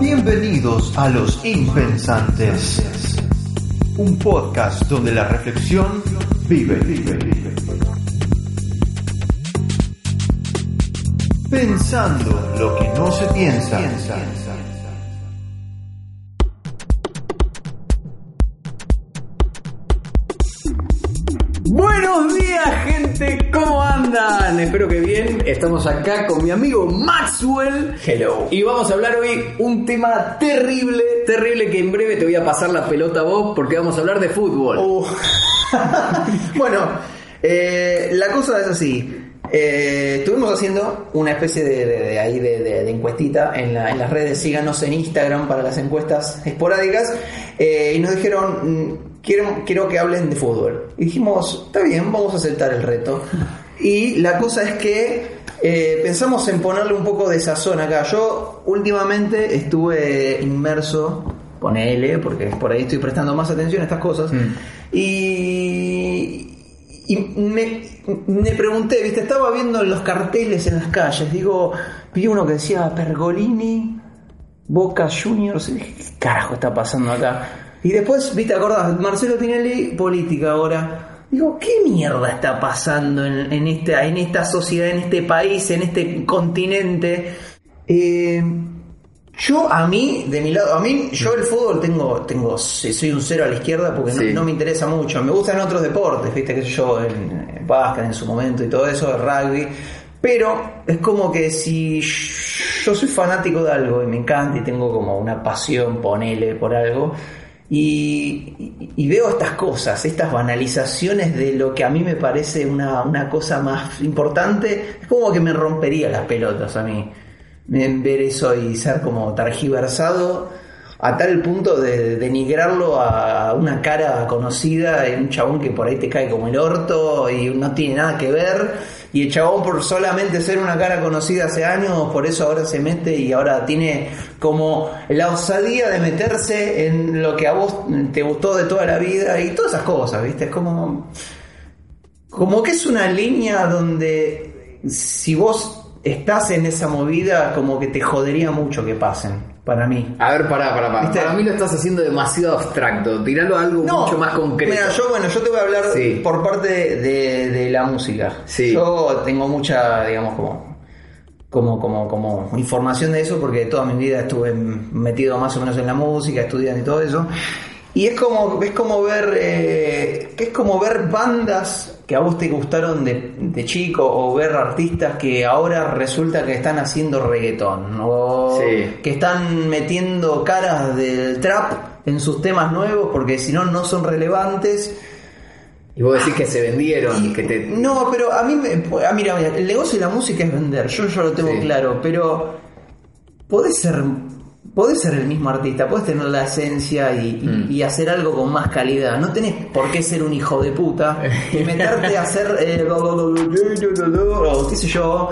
Bienvenidos a Los Impensantes, un podcast donde la reflexión vive. Pensando lo que no se piensa. Buenos días, gente, ¿cómo andan? Espero que bien. Estamos acá con mi amigo Maxwell. Hello. Y vamos a hablar hoy un tema terrible, terrible que en breve te voy a pasar la pelota a vos porque vamos a hablar de fútbol. Uh. bueno, eh, la cosa es así. Eh, estuvimos haciendo una especie de, de- de ahí de, de- encuestita en, la- en las redes. Síganos en Instagram para las encuestas esporádicas. Eh, y nos dijeron, mm, quiero, quiero que hablen de fútbol. Y dijimos, está bien, vamos a aceptar el reto. Y la cosa es que eh, pensamos en ponerle un poco de sazón acá. Yo últimamente estuve inmerso, ponele, porque por ahí estoy prestando más atención a estas cosas. Y, y me, me pregunté, viste, estaba viendo los carteles en las calles, digo, vi uno que decía Pergolini, Boca Juniors, y dije, ¿qué carajo está pasando acá? Y después, viste, acordás, Marcelo Tinelli, política ahora. Digo, ¿qué mierda está pasando en, en esta, en esta sociedad, en este país, en este continente? Eh, yo a mí, de mi lado, a mí, yo el fútbol tengo, tengo, soy un cero a la izquierda porque no- Sí. no, me interesa mucho. Me gustan otros deportes, viste, que yo, en, en básquet en su momento y todo eso, el rugby. Pero es como que si yo soy fanático de algo y me encanta y tengo como una pasión, ponele por algo, y, veo estas cosas, estas banalizaciones de lo que a mí me parece una, una cosa más importante, es como que me rompería las pelotas a mí en ver eso y ser como targiversado a tal punto de denigrarlo a una cara conocida y un chabón que por ahí te cae como el orto y no tiene nada que ver y el chabón por solamente ser una cara conocida hace años por eso ahora se mete y ahora tiene como la osadía de meterse en lo que a vos te gustó de toda la vida y todas esas cosas, ¿viste? Es como como que es una línea donde si vos estás en esa movida, como que te jodería mucho que pasen, para mí. A ver, pará, pará, pará. ¿Viste? Para mí lo estás haciendo demasiado abstracto. Tiralo a algo mucho más concreto. Mira, yo, bueno, yo te voy a hablar Sí. por parte de, de la música. Sí. Yo tengo mucha, digamos, como, como, como, como información de eso, porque toda mi vida estuve metido más o menos en la música, estudiando y todo eso. Y es como, es como ver, eh, es como ver bandas que a vos te gustaron de, de chico o ver artistas que ahora resulta que están haciendo reggaetón o Sí. que están metiendo caras del trap en sus temas nuevos porque si no no son relevantes. Y vos decís que se vendieron, Y- que te... No, pero a mí me, ah, mira, mira, el negocio de la música es vender, yo yo lo tengo Sí. claro, pero podés ser podés ser el mismo artista, podés tener la esencia y, y- Mm. y hacer algo con más calidad. No tenés por qué ser un hijo de puta y meterte a hacer eh, o qué sé yo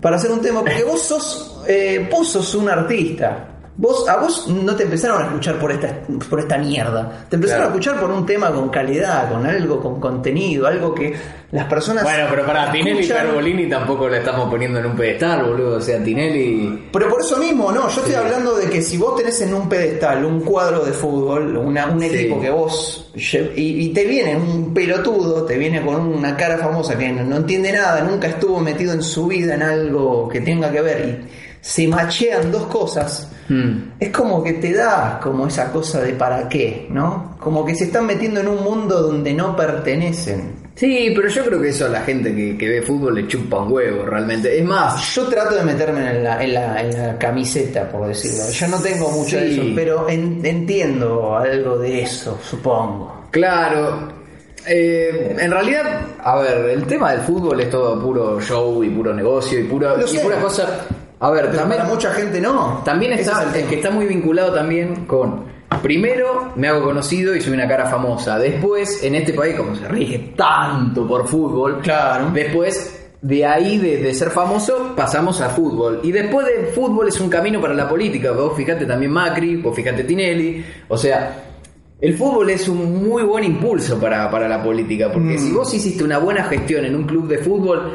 para hacer un tema, porque vos sos eh, vos sos un artista. Vos, a vos no te empezaron a escuchar por esta, por esta mierda. Te empezaron Claro. a escuchar por un tema con calidad, con algo, con contenido, algo que las personas. Bueno, pero para Tinelli y. Pergolini tampoco le estamos poniendo en un pedestal, boludo. O sea, Tinelli... Pero por eso mismo, no, yo estoy hablando de que si vos tenés en un pedestal un cuadro de fútbol, una- un Sí. equipo que vos y, y te viene un pelotudo, te viene con una cara famosa que no, no entiende nada, nunca estuvo metido en su vida en algo que tenga que ver y se machean dos cosas, Hmm. es como que te da como esa cosa de para qué, ¿no? Como que se están metiendo en un mundo donde no pertenecen. Sí, pero yo creo que eso a la gente que, que ve fútbol le chupa un huevo, realmente. Es más, Yo trato de meterme en la, en la, en la camiseta, por decirlo. Yo no tengo mucho de eso, pero en- entiendo algo de eso, supongo. Claro. eh, en realidad, a ver, el tema del fútbol es todo puro show y puro negocio y, puro, Lo y pura cosa. A ver, Pero también, para mucha gente no. también está, es el que está muy vinculado también con. Primero me hago conocido y soy una cara famosa. Después, en este país, como se rige tanto por fútbol, Claro. Después, de ahí, de, de ser famoso, pasamos a fútbol. Y después de fútbol es un camino para la política. Vos fijate también Macri, vos fijate Tinelli. O sea, el fútbol es un muy buen impulso para, para la política. Porque Mm. si vos hiciste una buena gestión en un club de fútbol,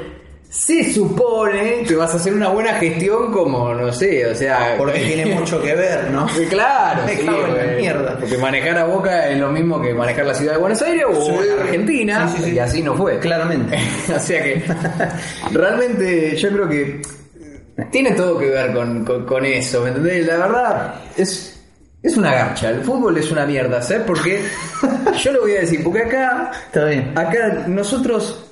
se supone que vas a hacer una buena gestión como, no sé, o sea... Porque tiene mucho que ver, ¿no? Claro, Me sí, cago en la güey. mierda. Porque manejar a Boca es lo mismo que manejar la ciudad de Buenos Aires o Sí. Argentina, sí. y así no fue. Claramente. o sea que realmente yo creo que tiene todo que ver con, con- con eso, ¿me entendés? La verdad es, es una garcha, el fútbol es una mierda, ¿sabes? Porque yo lo voy a decir, porque acá, Está bien. acá nosotros...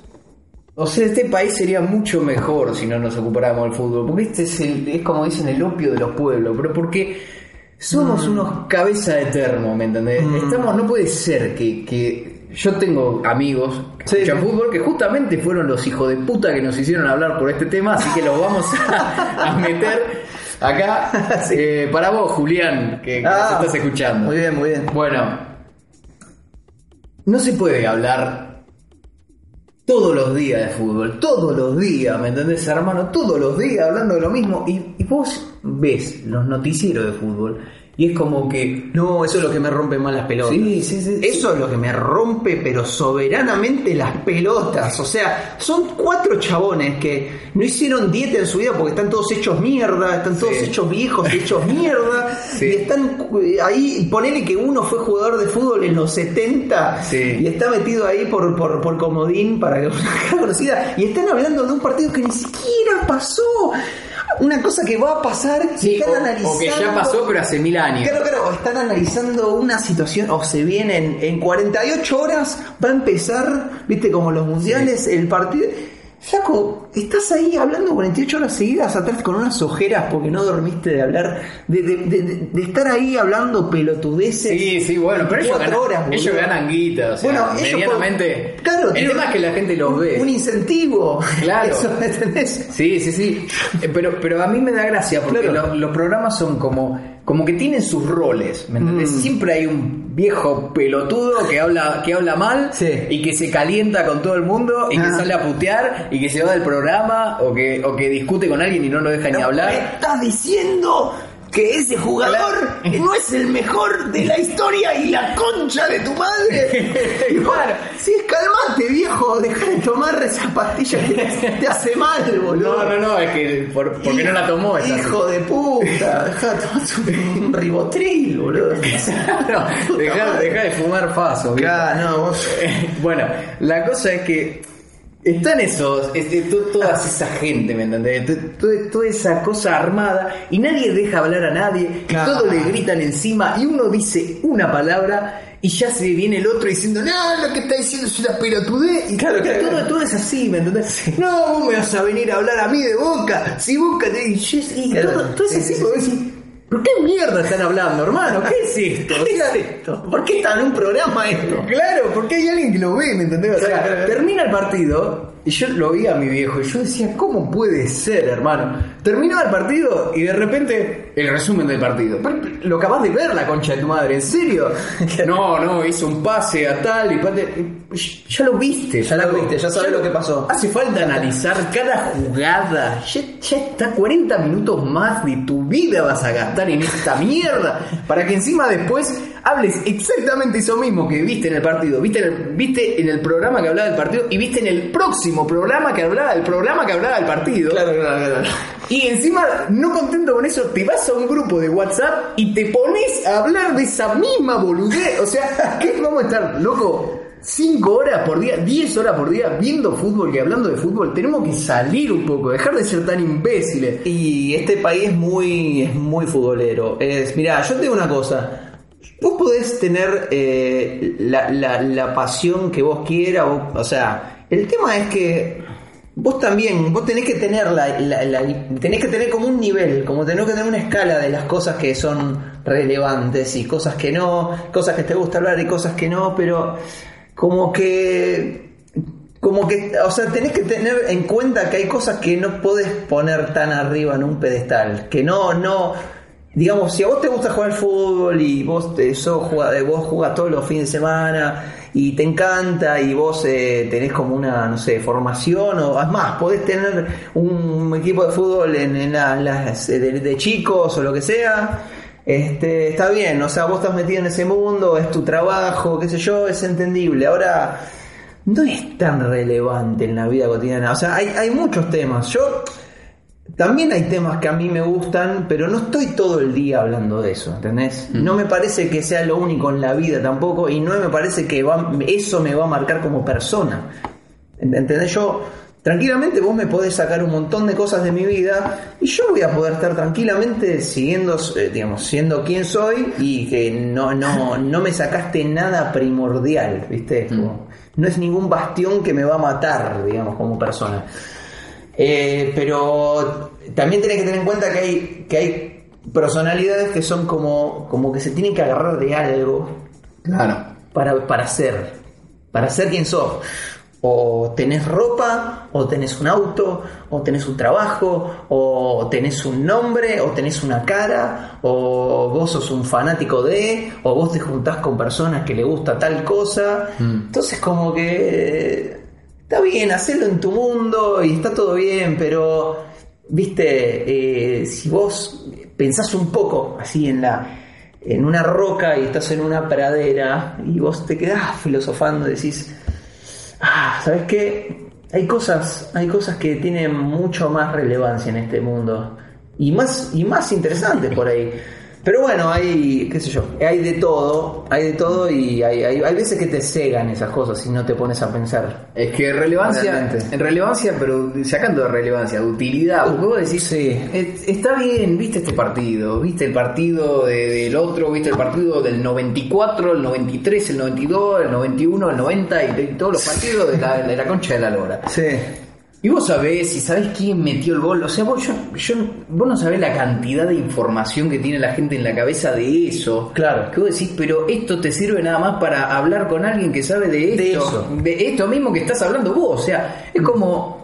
O sea, este país sería mucho mejor si no nos ocupáramos del fútbol, porque este es, el- es como dicen el opio de los pueblos, pero porque somos Mm. unos cabeza de termo, ¿me entendés? Estamos, no puede ser que, que yo tengo amigos que Sí, escuchan sí. fútbol que justamente fueron los hijos de puta que nos hicieron hablar por este tema, así que los vamos a, a meter acá eh, para vos, Julián, que, que nos Ah, estás escuchando. Muy bien, muy bien. Bueno, no se puede hablar todos los días de fútbol, todos los días, ¿me entendés, hermano? Todos los días hablando de lo mismo. Y, y vos ves los noticieros de fútbol y es como que. No, eso es lo que me rompe más las pelotas. Sí, sí, sí. Eso es lo que me rompe, pero soberanamente las pelotas. O sea, son cuatro chabones que no hicieron dieta en su vida porque están todos hechos mierda, están todos hechos viejos, hechos mierda. Sí. Y están eh, ahí, ponele que uno fue jugador de fútbol en los 70 Sí. y está metido ahí por, por, por comodín para que una conocida. Y están hablando de un partido que ni siquiera pasó. Una cosa que va a pasar, Sí, están o, analizando. o que ya pasó, pero hace mil años. Claro, claro, están analizando una situación, o se vienen en 48 horas, va a empezar, viste, como los mundiales, el partido. Flaco, estás ahí hablando 48 horas seguidas atrás con unas ojeras porque no dormiste de hablar, de, de, de- de estar ahí hablando pelotudeces. Sí, sí, bueno, pero ellos ganan, horas, ellos ganan guita, o sea, Bueno, medianamente. por- claro, el tema es que la gente los un, ve. Un incentivo. Claro. Eso, ¿me entendés? Sí, sí, sí. Eh, Pero, pero a mí me da gracia porque Claro. los programas son como, como que tienen sus roles. ¿me entendés? Mm. Siempre hay un viejo pelotudo que habla, que habla mal Sí. y que se calienta con todo el mundo y que Ajá. sale a putear y que se va del programa o que, o que discute con alguien y no lo deja ni Me hablar. estás diciendo que ese jugador no es el mejor de la historia y la concha de tu madre. Claro. Sí, calmate, viejo. Deja de tomar esa pastilla que te hace mal, boludo. No, no, no, es que por- porque no la tomó. esa- Hijo de puta. Deja de tomar un ribotril, boludo. No, deja, deja de fumar faso. Claro, no, vos. Bueno, la cosa es que están esos, este, to- toda esa gente, ¿me entendés? To- to- Toda esa cosa armada y nadie deja hablar a nadie, Claro. todos le gritan encima y uno dice una palabra y ya se viene el otro diciendo, no, lo que está diciendo es una pelotudez. Y Claro, claro, todo, todo es así, ¿me entendés? No, vos me vas a venir a hablar a mí de boca, si boca te... Y, y todo, todo es sí, así, sí, ¿pero qué mierda están hablando, hermano? ¿Qué es esto? ¿Qué es esto? ¿Por qué está en un programa esto? Claro, porque hay alguien que lo ve, ¿me entendés? O sea, claro. termina el partido y yo lo vi a mi viejo y yo decía, ¿cómo puede ser, hermano? Terminaba el partido y de repente el resumen del partido. Lo acabas de ver, la concha de tu madre, ¿en serio? No, no, hizo un pase a tal y pate- Ya lo viste. Ya lo viste, ya sabes lo que pasó. Hace falta analizar cada jugada. Ya, ya está 40 minutos más de tu vida vas a gastar en esta mierda. Para que encima después hables exactamente eso mismo que viste en el partido. Viste en el, viste en el programa que hablaba del partido y viste en el próximo programa que hablaba del programa que hablaba del partido. Claro, claro, claro. Y encima, no contento con eso, te vas a un grupo de WhatsApp y te pones a hablar de esa misma boludez. O sea, ¿qué vamos a estar, loco? 5 horas por día, 10 horas por día viendo fútbol y hablando de fútbol. Tenemos que salir un poco, dejar de ser tan imbéciles. Y este país es muy, es muy futbolero. Mirá, yo te digo una cosa. Vos podés tener eh, la, pasión que vos quieras, o sea, el tema es que vos también, vos tenés que tener la, tenés que tener como un nivel, como tenés que tener una escala de las cosas que son relevantes y cosas que no, cosas que te gusta hablar y cosas que no, pero como que como que, o sea, tenés que tener en cuenta que hay cosas que no podés poner tan arriba en un pedestal, que no, no, digamos, si a vos te gusta jugar al fútbol y vos te, sos, vos jugás todos los fines de semana y te encanta y vos eh, tenés como una, no sé, formación o es más, podés tener un equipo de fútbol en, en la- las, eh, de, de chicos o lo que sea. Este, está bien, o sea, vos estás metido en ese mundo, es tu trabajo, qué sé yo, es entendible. Ahora, no es tan relevante en la vida cotidiana. O sea, hay, hay muchos temas. Yo también hay temas que a mí me gustan, pero no estoy todo el día hablando de eso, ¿entendés? No me parece que sea lo único en la vida tampoco y no me parece que va- eso me va a marcar como persona. ¿Entendés? Yo, tranquilamente vos me podés sacar un montón de cosas de mi vida y yo voy a poder estar tranquilamente siguiendo, eh, digamos, siendo quien soy y que no, no, no me sacaste nada primordial, ¿viste? Como- no es ningún bastión que me va a matar, digamos, como persona. Eh, pero también tenés que tener en cuenta que hay, que hay personalidades que son como, como que se tienen que agarrar de algo Claro. para, para ser, para ser quien sos. O tenés ropa, o tenés un auto, o tenés un trabajo, o tenés un nombre, o tenés una cara, o vos sos un fanático de, o vos te juntás con personas que le gusta tal cosa. Entonces como que está bien, hacerlo en tu mundo y está todo bien, pero, viste, eh, si vos pensás un poco así en la en una roca y estás en una pradera y vos te quedás filosofando y decís, ah, ¿sabes qué? Hay cosas, hay cosas que tienen mucho más relevancia en este mundo y más, y más interesantes por ahí. Pero bueno, hay, qué sé yo, hay de todo, hay de todo y hay, hay, hay veces que te cegan esas cosas si no te pones a pensar. Es que relevancia, Realmente. en relevancia, pero sacando de relevancia, de utilidad, porque vos decís, Sí. "Eh, está bien, viste este partido, viste el partido de- del otro, viste el partido del 94, el 93, el 92, el 91, el 90 y, y todos los partidos de la, de la concha de la lora. Sí. Y vos sabés, y sabés quién metió el gol, o sea, vos, yo, yo- vos no sabés la cantidad de información que tiene la gente en la cabeza de eso. Claro. Que vos decís, pero esto te sirve nada más para hablar con alguien que sabe de esto. De eso. de esto mismo que estás hablando vos. O sea, es como.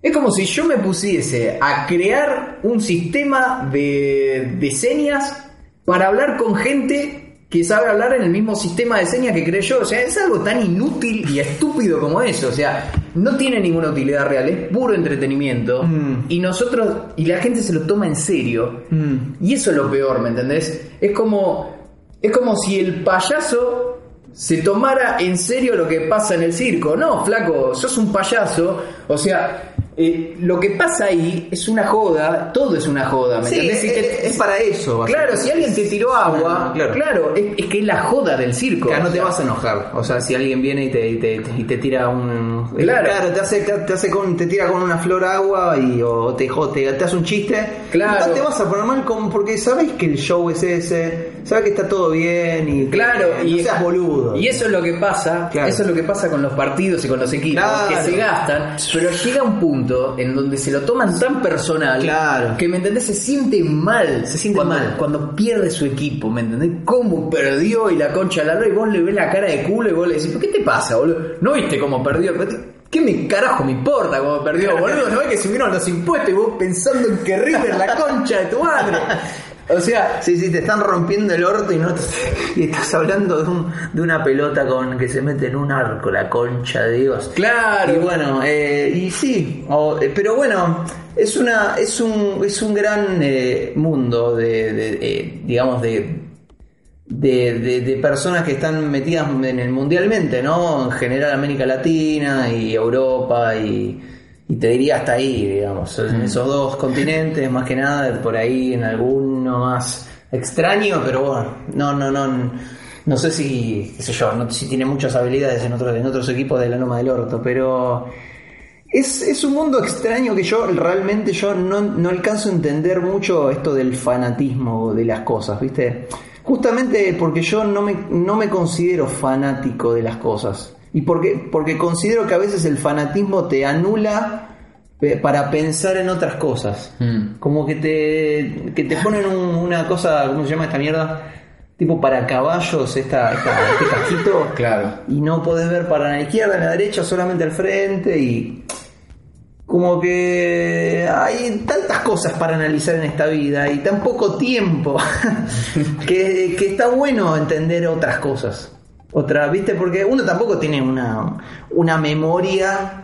Es como si yo me pusiese a crear un sistema de, de señas para hablar con gente que sabe hablar en el mismo sistema de señas que creé yo. O sea, es algo tan inútil y estúpido como eso. O sea, no tiene ninguna utilidad real, es puro entretenimiento. Mm. Y nosotros, y la gente se lo toma en serio. Mm. Y eso es lo peor, ¿me entendés? Es como, es como si el payaso se tomara en serio lo que pasa en el circo. No, flaco, sos un payaso. O sea, eh, lo que pasa ahí es una joda, todo es una joda, ¿me Sí, entendés? Es, para eso. Claro, si alguien te tiró agua, claro. claro, es, es que es la joda del circo. Claro, no te vas a enojar. O sea, si alguien viene y te, y te, y te tira un. Claro. te hace, te, te hace con, te tira con una flor agua y o te, te, te hace un chiste. Claro. No te vas a poner mal con, porque sabes que el show es ese, sabes que está todo bien y. Claro, y no seas boludo. Y eso es lo que pasa, Claro. eso es lo que pasa con los partidos y con los equipos, Claro. que se gastan, pero llega un punto en donde se lo toman tan personal Claro. que me entendés, se siente mal, Se siente cuando, mal. cuando pierde su equipo, ¿me entendés? Cómo perdió y la concha de la lora y vos le ves la cara de culo y vos le decís, ¿pero qué te pasa, boludo? ¿No viste cómo perdió? ¿Qué me carajo me importa cómo perdió, boludo? ¿No ves que subieron los impuestos y vos pensando en que River la concha de tu madre? O sea, Sí, sí, te están rompiendo el orto y no te- y estás hablando de, un, de una pelota con que se mete en un arco, la concha de Dios. claro. Y bueno, eh, y sí, o- eh, pero bueno, es una, es un, es un gran eh, mundo de, de, digamos, de, de, de- de personas que están metidas en el mundialmente, ¿no? En general América Latina y Europa y, y te diría hasta ahí, digamos, en esos dos continentes, más que nada, por ahí en alguno más extraño, pero bueno, no, no, no, no sé si, qué sé yo, no, si tiene muchas habilidades en otros, en otros equipos de la Loma del Orto, pero es, es un mundo extraño que yo realmente yo no, no alcanzo a entender mucho esto del fanatismo de las cosas, ¿viste? Justamente porque yo no me, no me considero fanático de las cosas. Y porque, porque considero que a veces el fanatismo te anula pe- para pensar en otras cosas. Mm. Como que te, que te ponen un- una cosa, ¿cómo se llama esta mierda? tipo para caballos, esta, esta- este casquito. Claro. Y no podés ver para la izquierda, la derecha, solamente al frente y como que hay tantas cosas para analizar en esta vida y tan poco tiempo que, que está bueno entender otras cosas. Otra, ¿viste? Porque uno tampoco tiene una, una memoria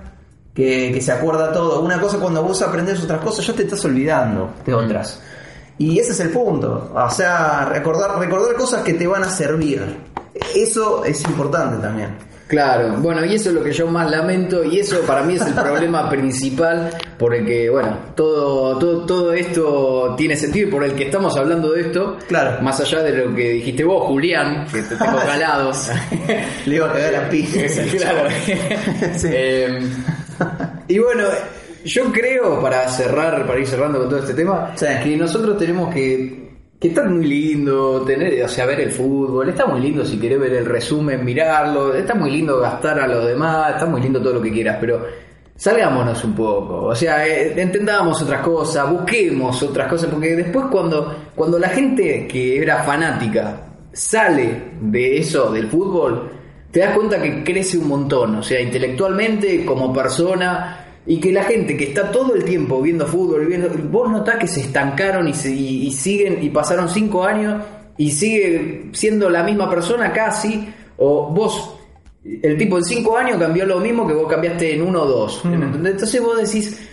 que, que se acuerda todo. Una cosa cuando vos aprendes otras cosas, ya te estás olvidando de otras. Y ese es el punto. O sea, recordar, recordar cosas que te van a servir. Eso es importante también. Claro, bueno, y eso es lo que yo más lamento y eso para mí es el problema principal por el que, bueno, todo, todo, todo esto tiene sentido y por el que estamos hablando de esto. Claro. Más allá de lo que dijiste vos, Julián, que te tengo calado. Le iba a cagar a pija. claro. Sí. Eh, y bueno, yo creo, para cerrar, para ir cerrando con todo este tema, Sí. que nosotros tenemos que, que estar muy lindo, tener, o sea, ver el fútbol, está muy lindo si querés ver el resumen, mirarlo, está muy lindo gastar a los demás, está muy lindo todo lo que quieras, pero salgámonos un poco, o sea, eh, entendamos otras cosas, busquemos otras cosas, porque después cuando, cuando la gente que era fanática sale de eso, del fútbol, te das cuenta que crece un montón, o sea, intelectualmente, como persona, y que la gente que está todo el tiempo viendo fútbol, viendo, vos notás que se estancaron y, se- y- y siguen, y pasaron cinco años, y sigue siendo la misma persona casi, o vos, el tipo en cinco años cambió lo mismo que vos cambiaste en uno o dos. ¿entendés? Entonces vos decís,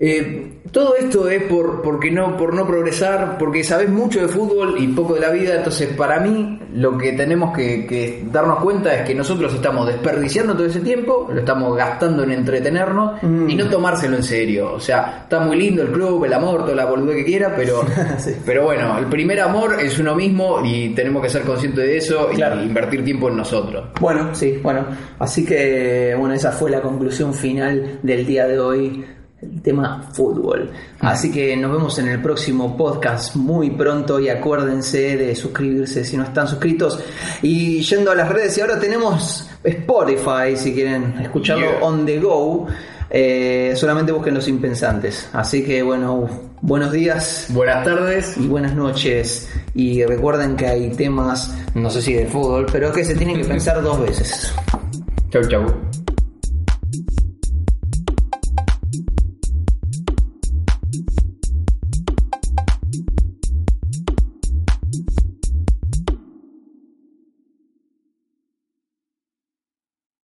eh, todo esto es por, porque no, por no progresar, porque sabés mucho de fútbol y poco de la vida. Entonces, para mí, lo que tenemos que, que darnos cuenta es que nosotros estamos desperdiciando todo ese tiempo, lo estamos gastando en entretenernos y no tomárselo en serio. O sea, está muy lindo el club, el amor, toda la boludez que quiera, pero, Sí. pero bueno, el primer amor es uno mismo y tenemos que ser conscientes de eso Claro. y invertir tiempo en nosotros. Bueno, sí, bueno. Así que, bueno, esa fue la conclusión final del día de hoy. El tema fútbol. Así que nos vemos en el próximo podcast muy pronto y acuérdense de suscribirse si no están suscritos. Y yendo a las redes, y ahora tenemos Spotify si quieren escucharlo Yeah. on the go. eh, solamente busquen los impensantes. Así que, bueno, buenos días Buenas tardes. y buenas noches. Y recuerden que hay temas, no sé si de fútbol, pero que se tienen que pensar dos veces. Chau, chau.